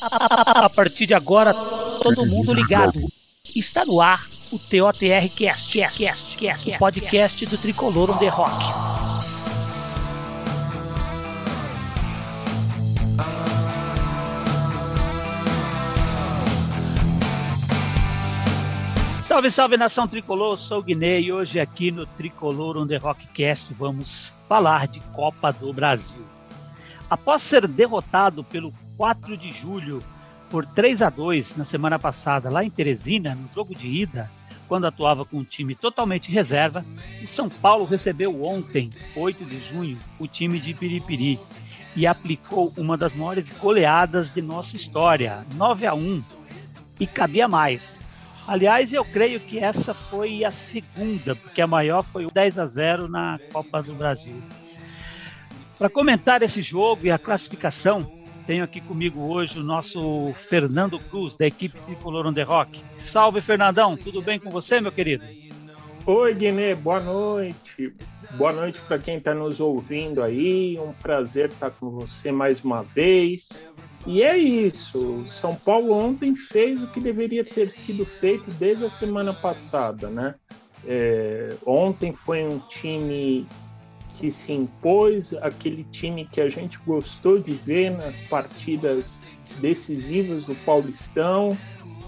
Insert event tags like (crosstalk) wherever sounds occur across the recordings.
A partir de agora, todo mundo ligado. Está no ar o TOTR Cast, Cast, Cast, Cast, o podcast do Tricolor on the Rock. Salve, salve nação tricolor, sou o Guiné e hoje aqui no Tricolor on the Rockcast vamos falar de Copa do Brasil. Após ser derrotado pelo 4 de julho por 3 a 2 na semana passada lá em Teresina, no jogo de ida, quando atuava com um time totalmente reserva, o São Paulo recebeu ontem, 8 de junho, o time de Piripiri e aplicou uma das maiores goleadas de nossa história, 9 a 1 e cabia mais. Aliás, eu creio que essa foi a segunda, porque a maior foi o 10 a 0 na Copa do Brasil. Para comentar esse jogo e a classificação, tenho aqui comigo hoje o nosso Fernando Cruz, da equipe Tricolor on the Rock. Salve, Fernandão, tudo bem com você, meu querido? Oi, Guiné, boa noite. Boa noite para quem está nos ouvindo aí. Um prazer estar com você mais uma vez. E é isso. São Paulo ontem fez o que deveria ter sido feito desde a semana passada, né? É, ontem foi um time que se impôs, aquele time que a gente gostou de ver nas partidas decisivas do Paulistão.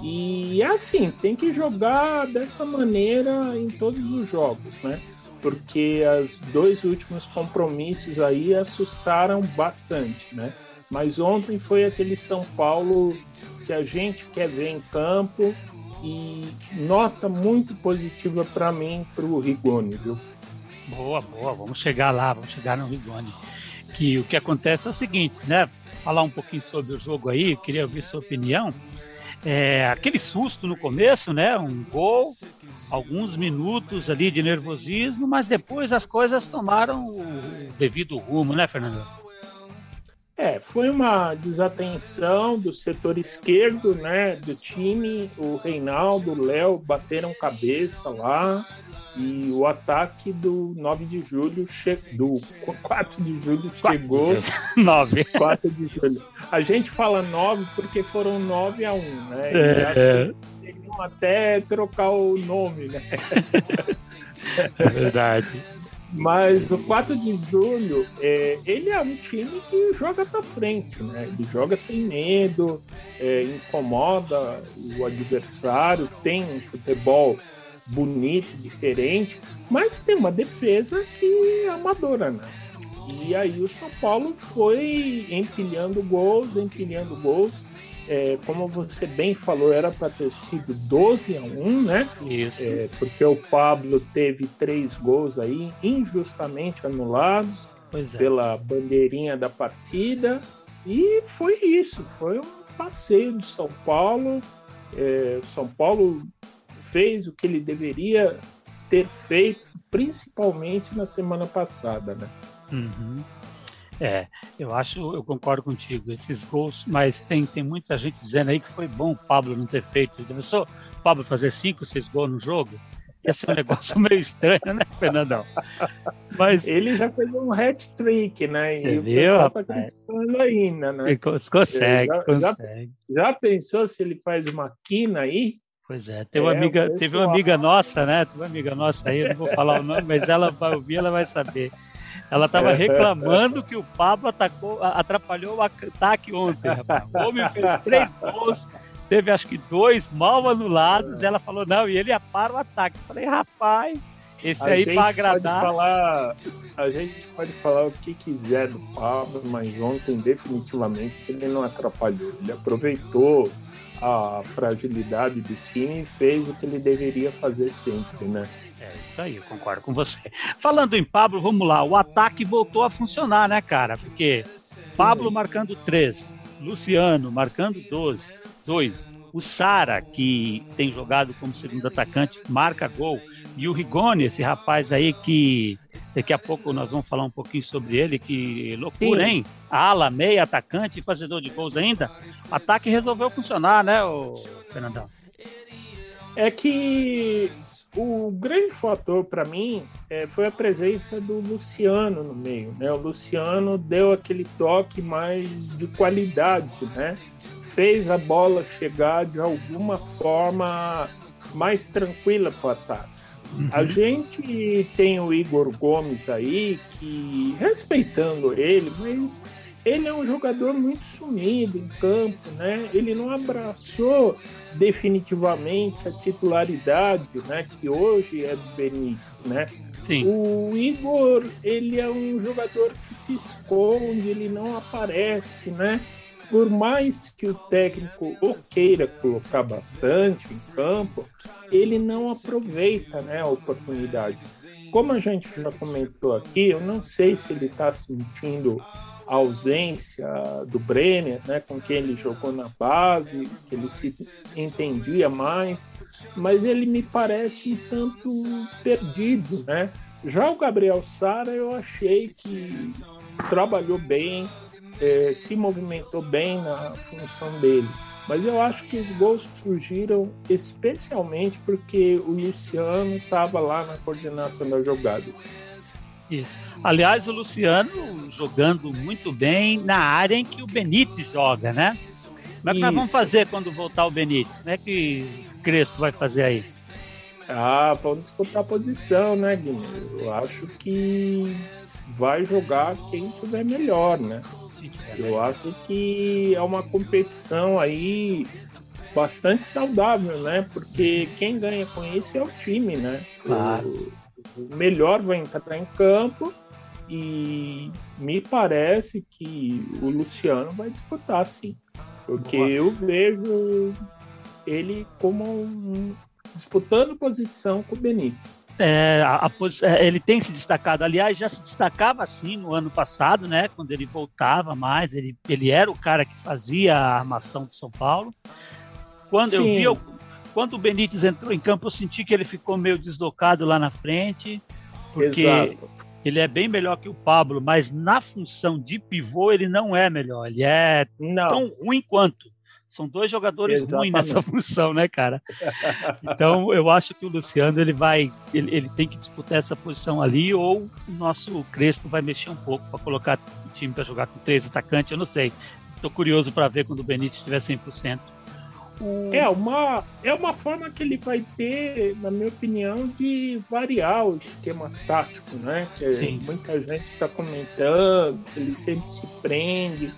E assim, tem que jogar dessa maneira em todos os jogos, né? Porque os dois últimos compromissos aí assustaram bastante, né? Mas ontem foi aquele São Paulo que a gente quer ver em campo e nota muito positiva para mim para o Rigoni, viu? Boa, boa, vamos chegar lá, vamos chegar no Rigoni. Que o que acontece é o seguinte, né? Falar um pouquinho sobre o jogo aí, queria ouvir sua opinião. É, aquele susto no começo, né? Um gol, alguns minutos ali de nervosismo, mas depois as coisas tomaram o devido rumo, né, Fernando? É, foi uma desatenção do setor esquerdo, né, do time. O Reinaldo, o Léo bateram cabeça lá e o ataque do 9 de julho, che... do 4 de julho chegou. 9. 4 (laughs) de julho. A gente fala 9 porque foram 9 a 1, né? É. Teriam até trocar o nome, né? É verdade. Mas o 4 de julho, é, ele é um time que joga para frente, né? Ele joga sem medo, é, incomoda o adversário, tem um futebol bonito, diferente, mas tem uma defesa que é amadora, né? E aí o São Paulo foi empilhando gols, empilhando gols. É, como você bem falou, era para ter sido 12 a 1, né? Isso. É, porque o Pablo teve três gols aí injustamente anulados é. pela bandeirinha da partida. E foi isso, foi um passeio de São Paulo. É, São Paulo fez o que ele deveria ter feito, principalmente na semana passada, né? Uhum. É, eu acho, eu concordo contigo, esses gols, mas tem, tem muita gente dizendo aí que foi bom o Pablo não ter feito. Começou o Pablo fazer cinco, seis gols no jogo? Ia ser um (laughs) negócio meio estranho, né, Fernandão? Mas Ele já fez um hat-trick, né? Você E o viu, pessoal tá criticando ainda, né? consegue, Já- já- consegue. Já pensou se ele faz uma quina aí? Pois é, tem uma É, amiga, teve uma amiga nossa, né? Teve uma amiga nossa aí, eu não vou falar o nome, mas ela vai ouvir, ela vai saber. Ela estava reclamando que o Pablo atacou, atrapalhou o ataque ontem, rapaz. O homem fez três gols, teve acho que dois mal anulados, ela falou, não, e ele para o ataque. Eu falei, rapaz, esse A aí para pode agradar. falar, a gente pode falar o que quiser do Pablo, mas ontem definitivamente ele não atrapalhou. Ele aproveitou a fragilidade do time e fez o que ele deveria fazer sempre, né? É isso aí, eu concordo com você. Falando em Pablo, vamos lá. O ataque voltou a funcionar, né, cara? Porque Pablo marcando 3, Luciano marcando 12, 2. O Sara, que tem jogado como segundo atacante, marca gol. E o Rigoni, esse rapaz aí que daqui a pouco nós vamos falar um pouquinho sobre ele, que loucura, Sim. hein? Ala, meia, atacante, fazedor de gols ainda. Ataque resolveu funcionar, né, ô Fernandão? É que o grande fator para mim é, foi a presença do Luciano no meio, né? O Luciano deu aquele toque mais de qualidade, né? fez a bola chegar de alguma forma mais tranquila para o ataque. Uhum. A gente tem o Igor Gomes aí, que respeitando ele, mas ele é um jogador muito sumido em campo, né? Ele não abraçou definitivamente a titularidade, né? Que hoje é do Benítez, né? Sim. O Igor, ele é um jogador que se esconde, ele não aparece, né? Por mais que o técnico o queira colocar bastante em campo, ele não aproveita né, a oportunidade. Como a gente já comentou aqui, eu não sei se ele está sentindo a ausência do Brenner, né, com quem ele jogou na base, que ele se entendia mais, mas ele me parece um tanto perdido, né? Já o Gabriel Sara eu achei que trabalhou bem, é, se movimentou bem na função dele. Mas eu acho que os gols surgiram especialmente porque o Luciano estava lá na coordenação das jogadas. Isso. Aliás, o Luciano jogando muito bem na área em que o Benítez joga, né? Como é que Isso. nós vamos fazer quando voltar o Benítez? Como é que o Crespo vai fazer aí? Ah, vamos disputar a posição, né, Guilherme? Eu acho que vai jogar quem tiver melhor, né? Eu acho que é uma competição aí bastante saudável, né? Porque quem ganha com isso é o time, né? Claro. O, melhor vai entrar em campo e me parece que o Luciano vai disputar, sim. Porque Boa. eu vejo ele como um, disputando posição com o Benítez. É, a, a, é, ele tem se destacado, aliás, já se destacava assim no ano passado, né? Quando ele voltava mais, ele, ele era o cara que fazia a armação do São Paulo. Quando Sim. eu vi, eu, quando o Benítez entrou em campo, eu senti que ele ficou meio deslocado lá na frente, porque Exato. ele é bem melhor que o Pablo, mas na função de pivô ele não é melhor, ele é não. tão ruim quanto. São dois jogadores Exatamente. ruins nessa (laughs) função, né, cara? Então, eu acho que o Luciano ele vai, ele, ele tem que disputar essa posição ali, ou o nosso Crespo vai mexer um pouco para colocar o time para jogar com três atacantes. Eu não sei. Estou curioso para ver quando o Benítez estiver 100%. O... É uma, é uma forma que ele vai ter, na minha opinião, de variar o esquema tático, né? Que Sim. muita gente está comentando, ele sempre se prende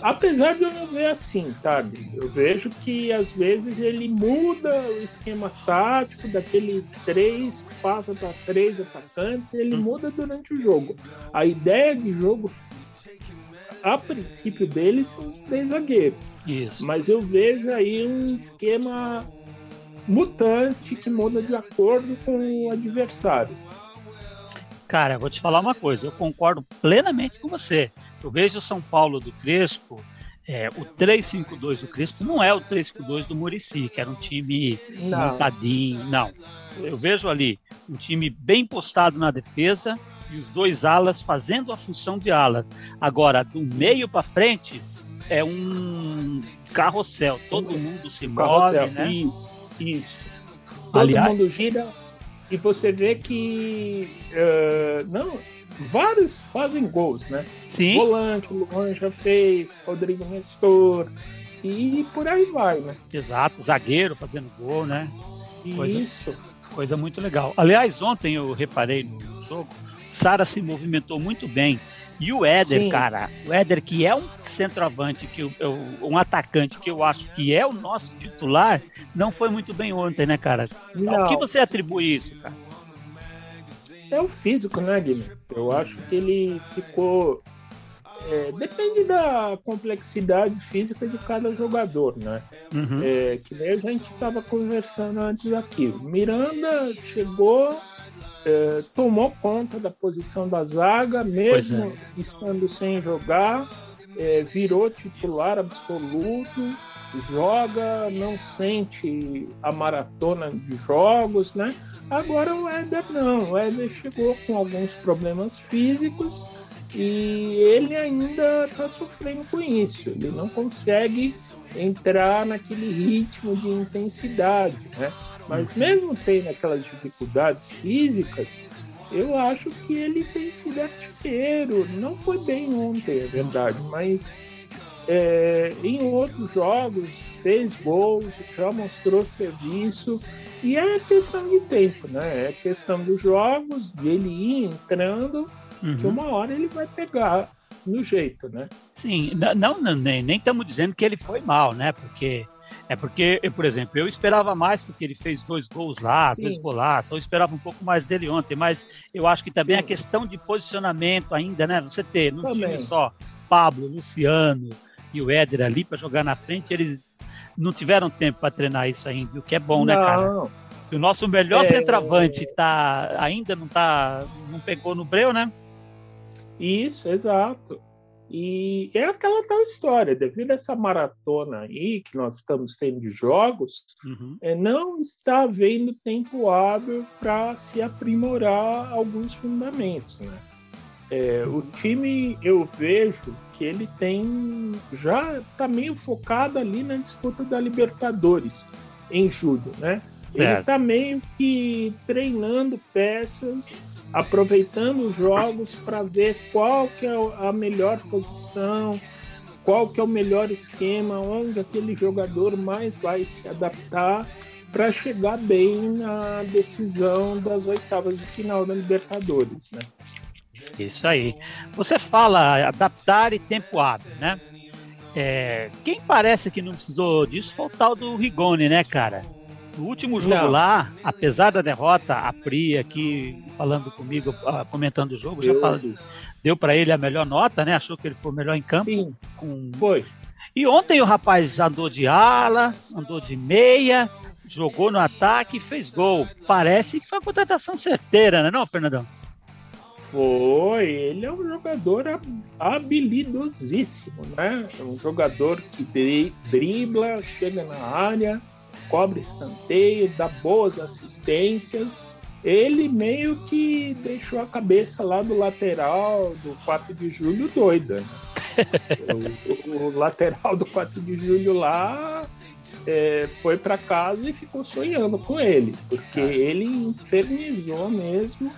Apesar de eu não ver assim, sabe? Eu vejo que às vezes ele muda o esquema tático daquele três, passa para três atacantes, ele muda durante o jogo. A ideia de jogo, a princípio dele, são os três zagueiros. Isso. Mas eu vejo aí um esquema mutante que muda de acordo com o adversário. Cara, vou te falar uma coisa, eu concordo plenamente com você. Eu vejo o São Paulo do Crespo, é, o 3-5-2 do Crespo não é o 3-5-2 do Murici, que era um time não. montadinho, não. Eu vejo ali um time bem postado na defesa e os dois alas fazendo a função de ala. Agora, do meio para frente, é um carrossel, todo mundo se carrossel, move, né? Isso, isso. Todo Aliás, mundo gira e você vê que uh, não vários fazem gols, né? Sim. Volante, o Luan já fez, Rodrigo Nestor, e por aí vai, né? Exato, zagueiro fazendo gol, né? Coisa, Isso. Coisa muito legal. Aliás, ontem eu reparei no jogo, Sara se movimentou muito bem. E o Éder, Sim. cara, o Éder, que é um centroavante, que eu, um atacante que eu acho que é o nosso titular, não foi muito bem ontem, né, cara? Não. Ao que você atribui isso, cara? é o físico, né, Guilherme? Eu acho que ele ficou. É, depende da complexidade física de cada jogador, né? Uhum. É, que nem a gente estava conversando antes aqui. Miranda chegou, é, tomou conta da posição da zaga, mesmo é. estando sem jogar, é, virou titular absoluto joga, não sente a maratona de jogos, né? Agora o Éder não, o Éder chegou com alguns problemas físicos e ele ainda está sofrendo com isso. Ele não consegue entrar naquele ritmo de intensidade, né? Mas mesmo tendo aquelas dificuldades físicas, eu acho que ele tem sido artilheiro. Não foi bem ontem, é verdade, mas é, em outros jogos fez gols, já mostrou serviço e é questão de tempo, né? É questão dos jogos, de ele ir entrando, uhum. que uma hora ele vai pegar no jeito, né? Sim, não, não nem estamos dizendo que ele foi mal, né? Porque é porque, por exemplo, eu esperava mais porque ele fez dois gols lá, Sim. dois golaços, eu esperava um pouco mais dele ontem, mas eu acho que também Sim. a questão de posicionamento ainda, né? Você ter no também. time só Pablo, Luciano e o Éder ali para jogar na frente, eles não tiveram tempo para treinar isso ainda, o que é bom, né, não. né, cara? o nosso melhor é... centroavante tá, ainda não tá, não pegou no breu, né? Isso, exato. E é aquela tal história, devido a essa maratona aí que nós estamos tendo de jogos, uhum. é, não está havendo tempo hábil para se aprimorar alguns fundamentos. Né? É, o time, eu vejo que ele tem já está meio focado ali na disputa da Libertadores em julho, né? Ele está meio que treinando peças, aproveitando os jogos para ver qual que é a melhor posição, qual que é o melhor esquema, onde aquele jogador mais vai se adaptar para chegar bem na decisão das oitavas de final da Libertadores, né? Isso aí. Você fala adaptar e tempo hábil, né? É, quem parece que não precisou disso foi o tal do Rigoni, né, cara? No último jogo não. lá, apesar da derrota, a Pri aqui falando comigo, ah, comentando o jogo, já falando, deu para ele a melhor nota, né? Achou que ele foi melhor em campo. Sim, com... foi. E ontem o rapaz andou de ala, andou de meia, jogou no ataque e fez gol. Parece que foi uma contratação certeira, né, não, Fernandão? Foi, ele é um jogador habilidosíssimo, né? É um jogador que dribla, chega na área, cobre escanteio, dá boas assistências. Ele meio que deixou a cabeça lá do lateral do 4 de julho doida. Né? o, o, lateral do 4 de julho lá é, foi para casa e ficou sonhando com ele, porque é. ele infernizou mesmo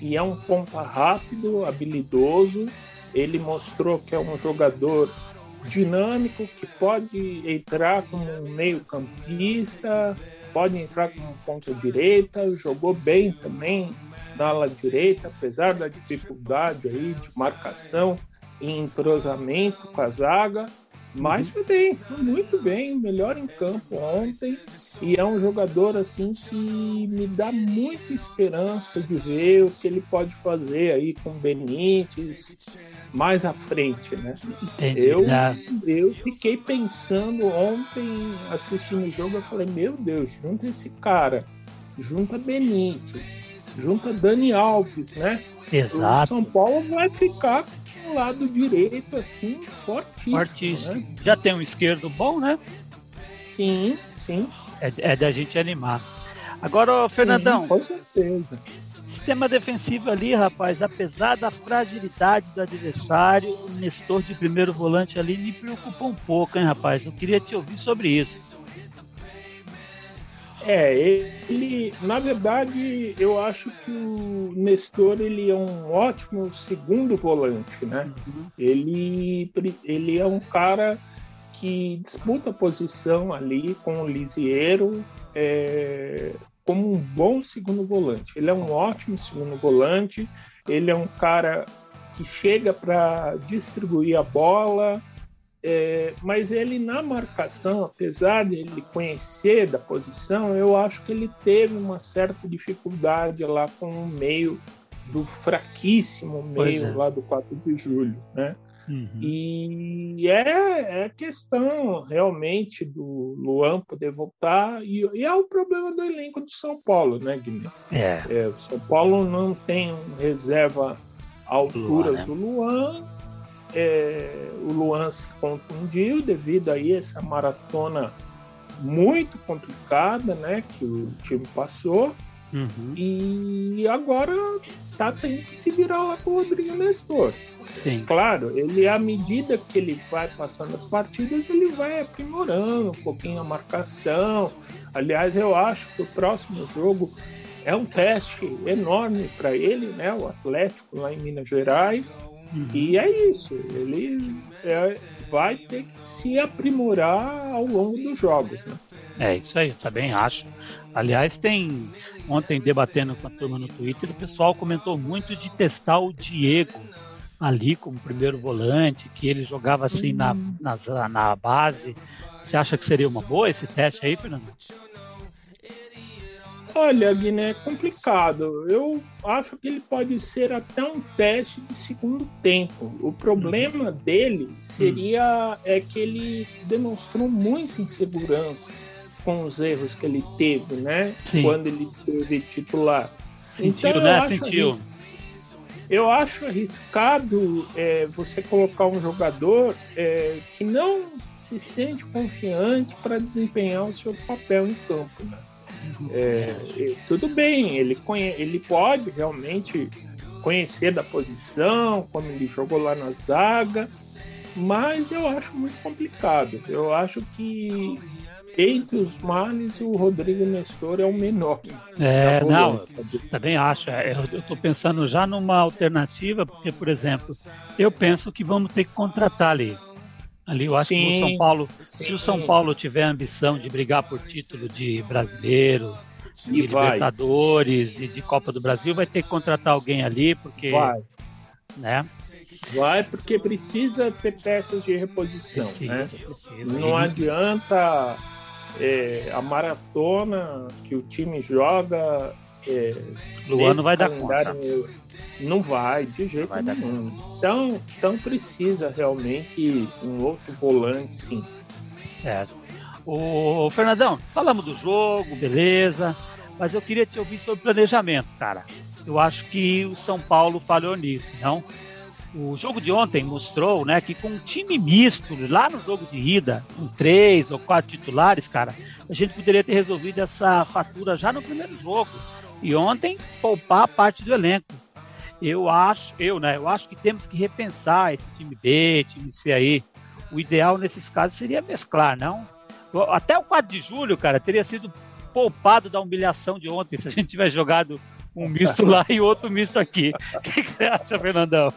e é um ponta rápido, habilidoso. Ele mostrou que é um jogador dinâmico, que pode entrar como um meio-campista, pode entrar como ponta direita, jogou bem também na ala direita, apesar da dificuldade aí de marcação e entrosamento com a zaga. Mas foi bem, muito bem, melhor em campo ontem. E é um jogador assim que me dá muita esperança de ver o que ele pode fazer aí com Benítez mais à frente, né? Entendi, eu, eu fiquei pensando ontem assistindo o jogo, eu falei, meu Deus, junta esse cara, junta Benítez, junta Dani Alves, né? Exato. O São Paulo vai ficar com o lado direito assim, fortíssimo. Fortíssimo. Né? Já tem um esquerdo bom, né? Sim, sim. É, é da gente animar. Agora, Fernandão. Sim, com certeza. Sistema defensivo ali, rapaz, apesar da fragilidade do adversário, o Nestor de primeiro volante ali me preocupa um pouco, hein, rapaz? Eu queria te ouvir sobre isso. É, ele, na verdade, eu acho que o Nestor ele é um ótimo segundo volante, né? Uhum. Ele, ele é um cara que disputa a posição ali com o Lisieiro é, como um bom segundo volante. Ele é um ótimo segundo volante, ele é um cara que chega para distribuir a bola, é, mas ele na marcação, apesar de ele conhecer da posição, eu acho que ele teve uma certa dificuldade lá com o meio do fraquíssimo meio é. lá do 4 de julho, né? Uhum. E é, é questão realmente do Luan poder voltar, e, e, é o problema do elenco do São Paulo, né, Guilherme? É. é. o São Paulo não tem reserva à altura Luan, né? do Luan, é, o Luan se contundiu devido aí a essa maratona muito complicada, né, que o time passou. Uhum. E agora está tendo que se virar lá com o Rodrigo Nestor. Sim. Claro, ele à medida que ele vai passando as partidas, ele vai aprimorando um pouquinho a marcação. Aliás, eu acho que o próximo jogo é um teste enorme para ele, né? O Atlético lá em Minas Gerais. Uhum. E é isso. Ele é, vai ter que se aprimorar ao longo dos jogos, né? É, isso aí, eu também acho. Aliás, tem ontem debatendo com a turma no Twitter, o pessoal comentou muito de testar o Diego ali como primeiro volante, que ele jogava assim na, hum. na, na base. Você acha que seria uma boa esse teste aí, Fernando? Olha, Guiné, é complicado. Eu acho que ele pode ser até um teste de segundo tempo. O problema uhum. dele seria uhum. é que ele demonstrou muita insegurança com os erros que ele teve, né? Sim. Quando ele teve titular. Sentiu, então, né? Sentiu. Eu acho arriscado é, você colocar um jogador é, que não se sente confiante para desempenhar o seu papel em campo, né? É, tudo bem, ele, conhe... ele pode realmente conhecer da posição, como ele jogou lá na zaga, mas eu acho muito complicado. Eu acho que entre os males o Rodrigo Nestor é o menor. É, não, também acho. É, eu estou pensando já numa alternativa, porque, por exemplo, eu penso que vamos ter que contratar ali Ali eu acho sim, que o São Paulo, sim. se o São Paulo tiver a ambição de brigar por título de brasileiro, de Libertadores e de Copa do Brasil, vai ter que contratar alguém ali, porque. Vai. Né? Vai, porque precisa ter peças de reposição. Precisa, né? precisa. Não adianta é, a maratona que o time joga é, Luan não vai dar conta. Não vai, de jeito vai nenhum. Então, então precisa realmente um outro volante, sim. Certo. O Fernandão, falamos do jogo, beleza. Mas eu queria te ouvir sobre planejamento, cara. Eu acho que o São Paulo falhou nisso, não? O jogo de ontem mostrou, né, que com um time misto, lá no jogo de ida, com três ou quatro titulares, cara, a gente poderia ter resolvido essa fatura já no primeiro jogo e ontem poupar parte do elenco. Eu acho, eu, né? Eu acho que temos que repensar esse time B, time C aí. O ideal nesses casos seria mesclar, não? Até o 4 de julho, cara, teria sido poupado da humilhação de ontem se a gente tivesse jogado um misto lá e outro misto aqui. O que, que você acha, Fernandão?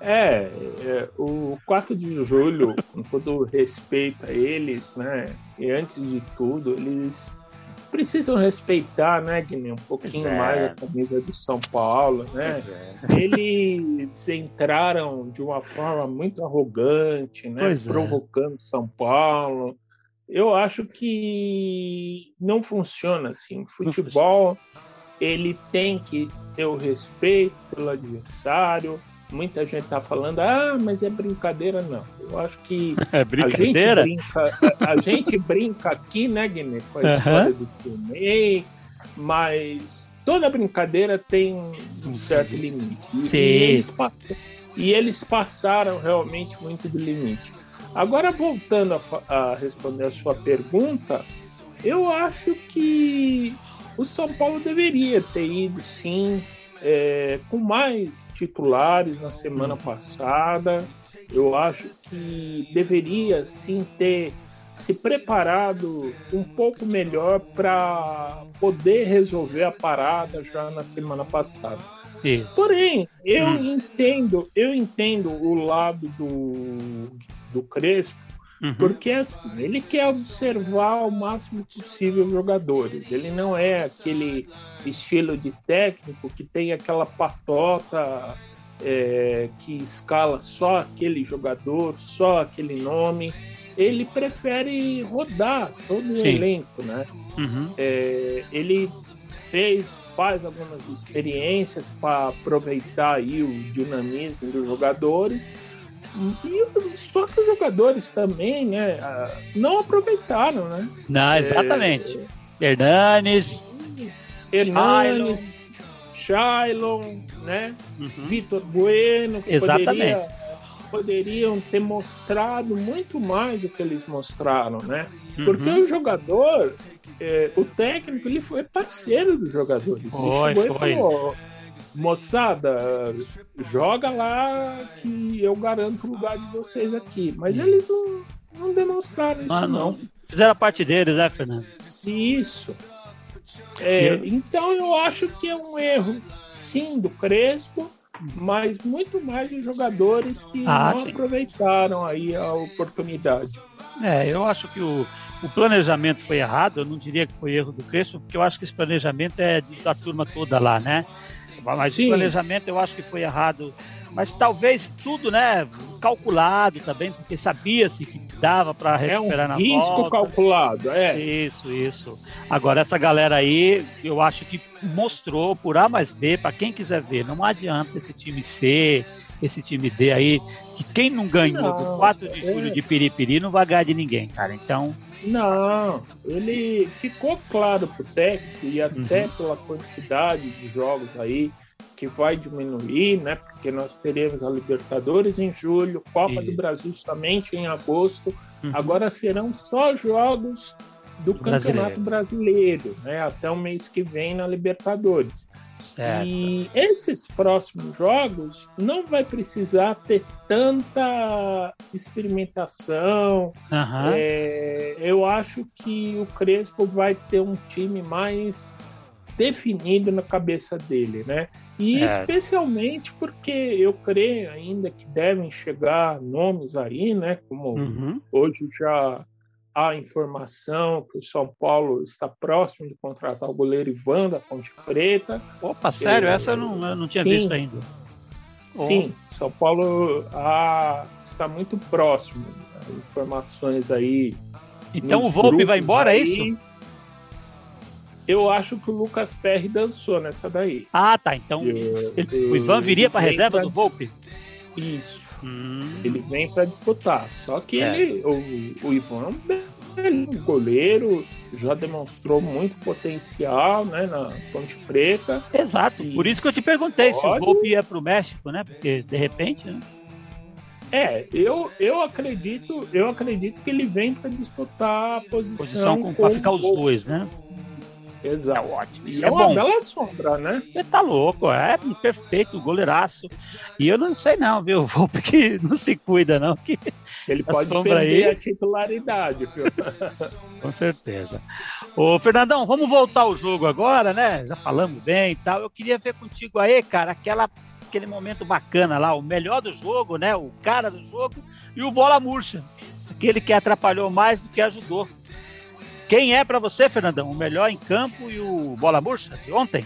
É, é, o 4 de julho, com todo respeito a eles, né? E antes de tudo, eles precisam respeitar, né, Guilherme, um pouquinho é. mais a camisa do São Paulo, né? É. Eles entraram de uma forma muito arrogante, né, pois é. provocando São Paulo. Eu acho que não funciona assim. O futebol ele tem que ter o respeito pelo adversário, muita gente está falando, ah, mas é brincadeira, não. Eu acho que (laughs) é brincadeira? A, gente brinca, a, a gente brinca aqui, né, Guilherme, com a uhum. história do filme, mas toda brincadeira tem um certo limite. Sim. E, eles passam, e eles passaram realmente muito do limite. Agora, voltando a, a responder a sua pergunta, eu acho que o São Paulo deveria ter ido, sim, é, com mais titulares na semana passada. Eu acho que deveria sim ter se preparado um pouco melhor para poder resolver a parada já na semana passada. Isso. Porém, eu hum. entendo, eu entendo o lado do, do Crespo, uhum. porque assim, ele quer observar o máximo possível os jogadores. Ele não é aquele estilo de técnico que tem aquela patota é, que escala só aquele jogador, só aquele nome. Ele prefere rodar todo o elenco, né? Uhum. É, ele fez, faz algumas experiências para aproveitar aí o dinamismo dos jogadores. E só que os jogadores também, né, não aproveitaram, né? Não, exatamente. É, Hernanes, Hernanes, Shailon, né? Uhum. Vitor Bueno, que poderia, poderiam ter mostrado muito mais do que eles mostraram, né? Uhum. Porque o jogador, é, o técnico, ele foi parceiro dos jogadores. Foi, ele foi. falou, moçada, joga lá que eu garanto o lugar de vocês aqui. Mas eles não, não demonstraram isso, ah, não. Fizeram a parte deles, né, Fernando? Isso. É, então eu acho que é um erro, sim, do Crespo, mas muito mais de jogadores que ah, não sim. aproveitaram aí a oportunidade. É, eu acho que o, o planejamento foi errado, eu não diria que foi erro do Crespo, porque eu acho que esse planejamento é da turma toda lá, né? Mas Sim. o planejamento eu acho que foi errado. Mas talvez tudo, né, calculado também, porque sabia-se que dava para recuperar é um na risco volta. calculado, é. Isso, isso. Agora essa galera aí, eu acho que mostrou por A mais B para quem quiser ver. Não adianta esse time C, esse time D aí, que quem não ganhou não, do 4 de julho é... de Piripiri não vai ganhar de ninguém, cara. Então, não, ele ficou claro pro técnico e até uhum. pela quantidade de jogos aí que vai diminuir, né? Porque nós teremos a Libertadores em julho, Copa do Brasil somente em agosto. Uhum. Agora serão só jogos do Brasileiro. Campeonato Brasileiro, né? Até o mês que vem na Libertadores. Certo. E esses próximos jogos não vai precisar ter tanta experimentação. Uhum. É, eu acho que o Crespo vai ter um time mais definido na cabeça dele, né? E é. especialmente porque eu creio ainda que devem chegar nomes aí, né? Como uhum. hoje já há informação que o São Paulo está próximo de contratar o goleiro Ivan da Ponte Preta. Opa, sério? É, Essa eu não, eu não tinha sim, visto ainda. Sim, oh. São Paulo está muito próximo. Né? Informações aí. Então o Volpe vai embora, aí, é isso? Eu acho que o Lucas Perry dançou nessa daí. Ah, tá. Então eu, (laughs) o Ivan viria para a reserva do Volpe? Isso. Hum. Ele vem para disputar. Só que é. ele, o, o Ivan é um goleiro, já demonstrou muito potencial né, na Ponte Preta. Exato, e por isso que eu te perguntei pode... se o Volpe ia para o México, né? Porque de repente. Né? É, eu, eu acredito, eu acredito que ele vem para disputar a posição, posição com, com ficar os dois, né? Exato. É ótimo. Isso é, é uma bom. bela sombra, né? Você tá louco, é perfeito, goleiraço. E eu não sei não, viu? (laughs) Vou porque não se cuida não, que ele pode perder aí... a titularidade, viu? (laughs) Com certeza. Ô, Fernandão, vamos voltar ao jogo agora, né? Já falamos bem e tal. Eu queria ver contigo aí, cara, aquela aquele momento bacana lá, o melhor do jogo, né? O cara do jogo e o bola murcha. Aquele que atrapalhou mais do que ajudou. Quem é para você, Fernandão, o melhor em campo e o bola murcha de ontem?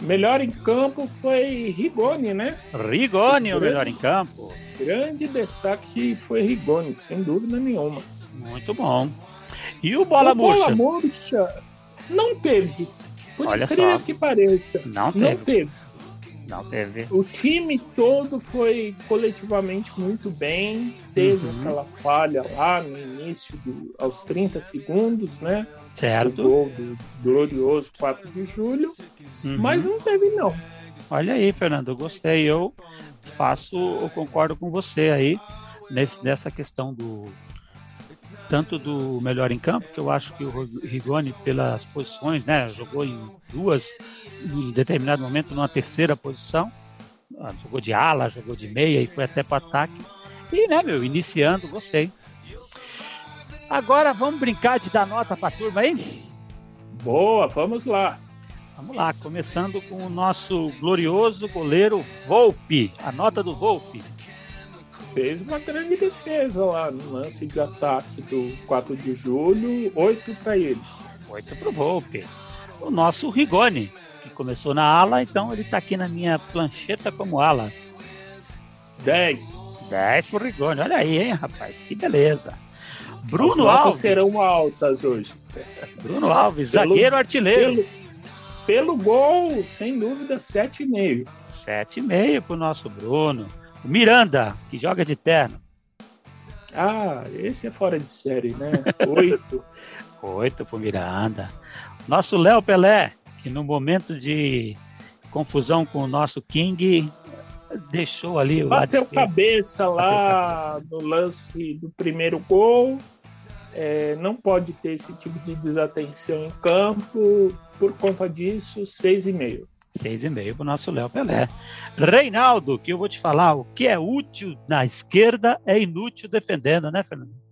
Melhor em campo foi Rigoni, né? Rigoni, o, o melhor em campo. Grande destaque foi Rigoni, sem dúvida nenhuma. Muito bom. E o bola o murcha? Bola murcha não teve. Por Olha incrível só. que pareça. Não teve. Não teve. Não teve. O time todo foi coletivamente muito bem. Teve uhum. aquela falha lá no início, do, aos 30 segundos, né? Certo. O gol do glorioso 4 de julho. Uhum. Mas não teve, não. Olha aí, Fernando, eu gostei. Eu faço, eu concordo com você aí nesse, nessa questão do tanto do melhor em campo, que eu acho que o Rigoni, pelas posições, né, jogou em duas, em determinado momento, numa terceira posição, ah, jogou de ala, jogou de meia e foi até para ataque. E, né, meu, iniciando, gostei. Agora vamos brincar de dar nota para a turma aí? Boa, vamos lá. Vamos lá, começando com o nosso glorioso goleiro Volpe. A nota do Volpe fez uma grande defesa lá no lance de ataque do 4 de julho, 8 para ele. 8 para o Volpe. O nosso Rigoni, que começou na ala, então ele está aqui na minha plancheta como ala. 10. 10 pro Rigoni, olha aí, hein, rapaz, que beleza. Bruno As Alves. serão altas hoje. Bruno Alves, pelo, zagueiro artilheiro. Pelo, pelo gol, sem dúvida, 7,5. 7,5 pro nosso Bruno. O Miranda, que joga de terno. Ah, esse é fora de série, né? (laughs) Oito. Oito pro Miranda. Nosso Léo Pelé, que no momento de confusão com o nosso King, deixou ali o Bateu cabeça lá no lance do primeiro gol. É, não pode ter esse tipo de desatenção em campo. Por conta disso, seis e meio. Seis e meio para o nosso Léo Pelé. Reinaldo, que eu vou te falar, o que é útil na esquerda é inútil defendendo, né, Fernando?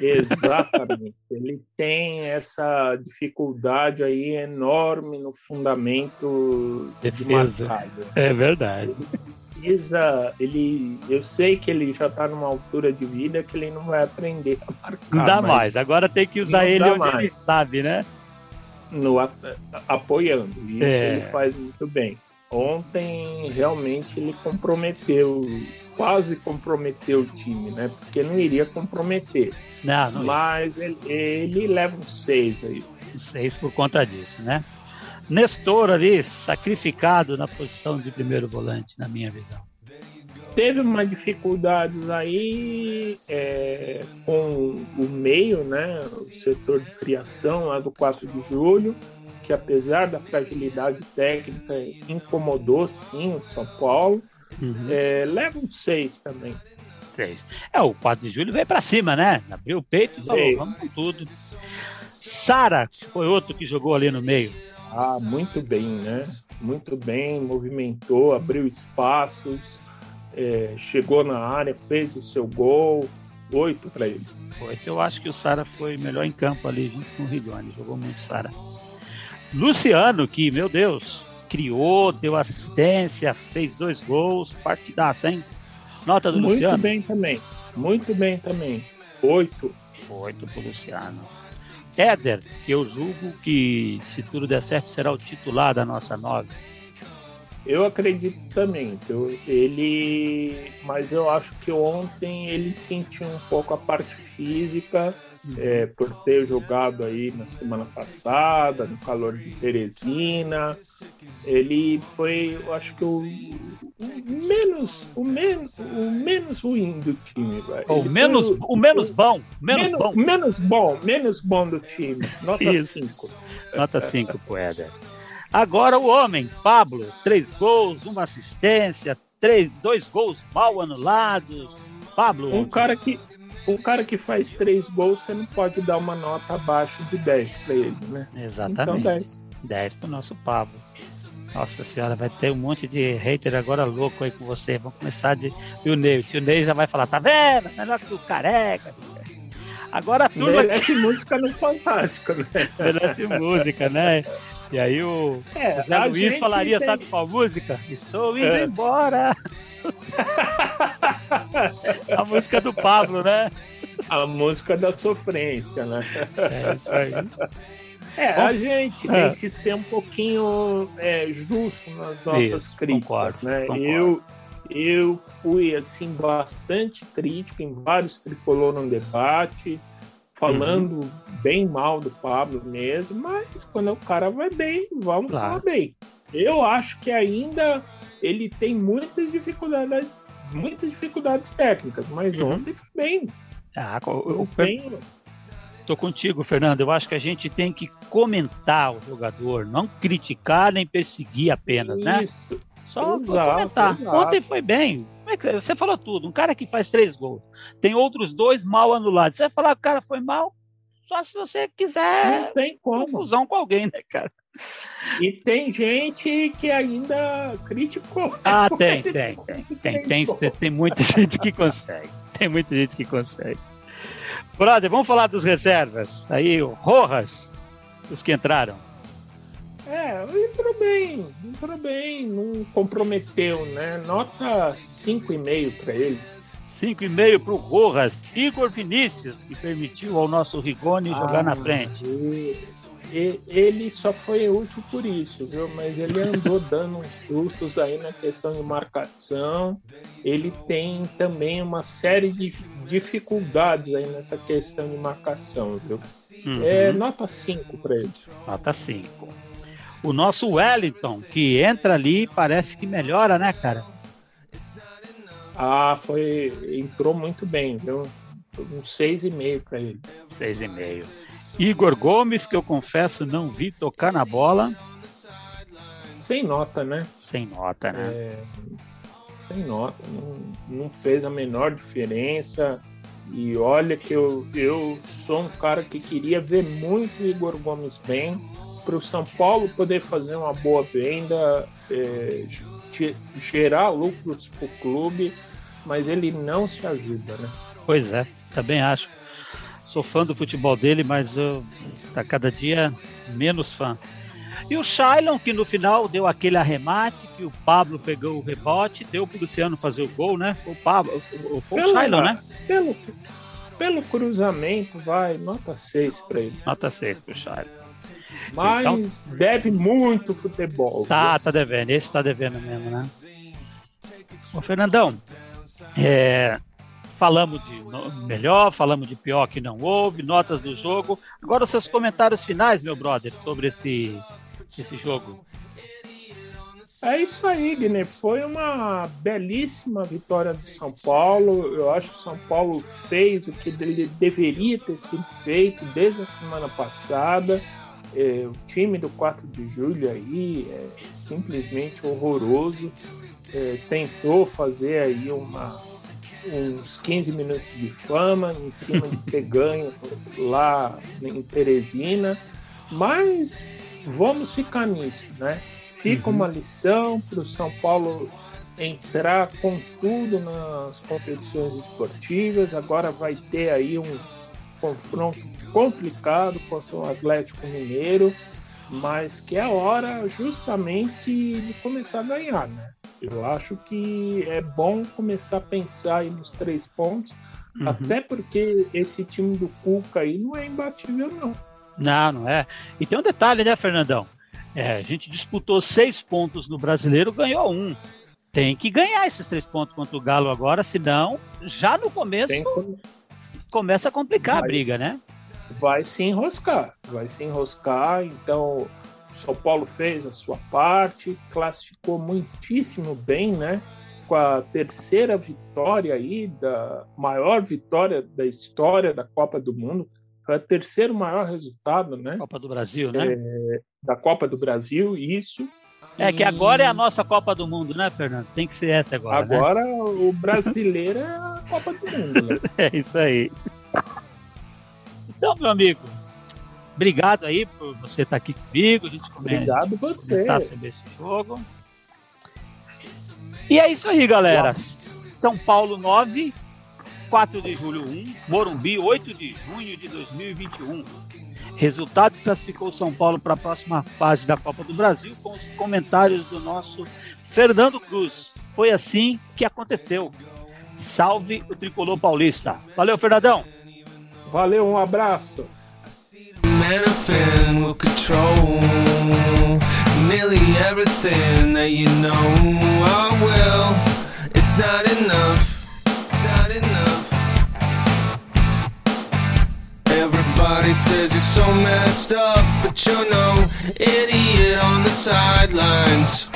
Exatamente. Ele tem essa dificuldade aí enorme no fundamento Defesa. de É verdade. Ele precisa, ele, eu sei que ele já está numa altura de vida que ele não vai aprender a marcar. Não dá mais. Agora tem que usar ele onde mais. ele sabe, né? No, apoiando. Isso é. ele faz muito bem. Ontem realmente ele comprometeu quase comprometeu o time, né? Porque não iria comprometer. Não, não Mas ele, ele, leva um seis aí. Um seis por conta disso, né? Nestor ali, sacrificado na posição de primeiro volante, na minha visão. Teve umas dificuldades aí é, com o meio, né? O setor de criação lá do 4 de julho, que apesar da fragilidade técnica, incomodou sim o São Paulo. Uhum. É, leva um 6 também. 6. É, o 4 de julho veio para cima, né? Abriu o peito falou, vamos com tudo. Sara foi outro que jogou ali no meio. Ah, muito bem, né? Muito bem, movimentou, abriu espaços, é, chegou na área, fez o seu gol. Oito para ele. Oito. Eu acho que o Sara foi melhor em campo ali, junto com o Rigoni. Jogou muito Sara. Luciano, que, meu Deus, criou, deu assistência, fez dois gols, partidaça, hein? Nota do Muito Luciano? Muito bem também, muito bem também. Oito. Oito pro Luciano. Éder, eu julgo que, se tudo der certo, será o titular da nossa nove. Eu acredito também. Eu, ele, mas eu acho que ontem ele sentiu um pouco a parte física uhum. é, por ter jogado aí na semana passada, no calor de Teresina. Ele foi, eu acho que o, o menos, o menos, o menos ruim do time. O menos, o, o menos bom, menos, menos, bom, menos bom, menos bom do time. Nota (laughs) 5. Nota 5 pro Éder. Agora o homem, Pablo, três gols, uma assistência, três, dois gols mal anulados. Pablo. Um cara que um cara que faz três gols, você não pode dar uma nota abaixo de 10 para ele, né? Exatamente. Então 10. 10 pro nosso Pablo. Nossa senhora, vai ter um monte de hater agora louco aí com você. Vamos começar de. E o Ney, o tio Ney já vai falar, tá vendo? Melhor que o careca. Agora a turma. Merece música no Fantástico, né? (laughs) Merece música, né? E aí o, é, o Zé Luiz falaria, tem... sabe qual música? Estou indo é. embora. (laughs) a música do Pablo, né? A música da sofrência, né? É isso aí. É, Bom, a gente é. tem que ser um pouquinho é, justo nas nossas isso, críticas, concordo, né? Concordo. Eu, eu fui assim bastante crítico em vários tricolor no debate falando uhum. bem mal do Pablo mesmo, mas quando o cara vai bem, vamos claro. falar bem. Eu acho que ainda ele tem muitas dificuldades, muitas dificuldades técnicas, mas uhum. ontem foi bem. Ah, eu, bem. Tô contigo, Fernando. Eu acho que a gente tem que comentar o jogador, não criticar nem perseguir apenas, né? Isso. né? Só exato, comentar. Exato. Ontem foi bem. É você falou tudo. Um cara que faz três gols, tem outros dois mal anulados. Você vai falar que o cara foi mal? Só se você quiser não tem como. confusão com alguém, né, cara? E tem gente que ainda criticou. Ah, (laughs) tem, tem, tem. Tem, tem, tem, tem muita gente que consegue. Tem muita gente que consegue. Brother, vamos falar dos reservas. Aí, o Rojas, os que entraram. É, entrou bem, entrou bem, não comprometeu, né? Nota 5,5 para ele. 5,5 para o Rojas. Igor Vinícius, que permitiu ao nosso Rigoni ah, jogar na frente. E, ele só foi útil por isso, viu? Mas ele andou (laughs) dando uns sustos aí na questão de marcação. Ele tem também uma série de dificuldades aí nessa questão de marcação, viu? Uhum. É nota 5 para ele. Nota 5 o nosso Wellington, que entra ali parece que melhora, né, cara? Ah, foi. Entrou muito bem, viu? Um 6,5 para ele. 6,5. Igor Gomes, que eu confesso não vi tocar na bola. Sem nota, né? Sem nota, né? É, sem nota. Não, não fez a menor diferença. E olha que eu, eu sou um cara que queria ver muito o Igor Gomes bem para o São Paulo poder fazer uma boa venda, é, gerar lucros para o clube, mas ele não se ajuda, né? Pois é, também acho. Sou fã do futebol dele, mas eu tá cada dia menos fã. E o Shailon, que no final deu aquele arremate, que o Pablo pegou o rebote, deu pro Luciano fazer o gol, né? O Pablo, o, o, o Shailon, né? Pelo, pelo cruzamento, vai, nota 6 para ele. Nota 6 pro Shailon. Mas então, deve muito futebol. Tá, tá devendo. Esse tá devendo mesmo, né? Ô, Fernandão, é, falamos de melhor, falamos de pior que não houve, notas do jogo. Agora os seus comentários finais, meu brother, sobre esse, esse jogo. É isso aí, Guilherme. Foi uma belíssima vitória do São Paulo. Eu acho que o São Paulo fez o que ele deveria ter sido feito desde a semana passada. É, o time do 4 de julho aí é simplesmente horroroso. É, tentou fazer aí uma, uns 15 minutos de fama em cima de ter (laughs) ganho lá em Teresina, mas vamos ficar nisso, né? Fica uhum. uma lição para o São Paulo entrar com tudo nas competições esportivas. Agora vai ter aí um confronto complicado contra o Atlético Mineiro, mas que é hora justamente de começar a ganhar, né? Eu acho que é bom começar a pensar aí nos três pontos, uhum. até porque esse time do Cuca aí não é imbatível, não. Não, não é. E tem um detalhe, né, Fernandão? É, a gente disputou seis pontos no brasileiro, ganhou um. Tem que ganhar esses três pontos contra o Galo agora, senão, já no começo, começa a complicar a briga, né? Vai se enroscar, vai se enroscar. Então, o São Paulo fez a sua parte, classificou muitíssimo bem, né? Com a terceira vitória aí, da maior vitória da história da Copa do Mundo. Foi o terceiro maior resultado, né? Copa do Brasil, né? É, da Copa do Brasil, isso. É que agora é a nossa Copa do Mundo, né, Fernando? Tem que ser essa agora. Né? Agora né? o brasileiro é a Copa do Mundo. Né? (laughs) é isso aí. Então, meu amigo, Obrigado aí por você estar aqui comigo. A gente Obrigado você. sobre esse jogo. E é isso aí, galera. São Paulo 9, 4 de julho 1, Morumbi 8 de junho de 2021. Resultado classificou São Paulo para a próxima fase da Copa do Brasil com os comentários do nosso Fernando Cruz. Foi assim que aconteceu. Salve o tricolor paulista. Valeu, Fernandão. Valeu, um control Nearly everything that you know. Oh, I will It's not enough, not enough. Everybody says you're so messed up But you're no idiot on the sidelines.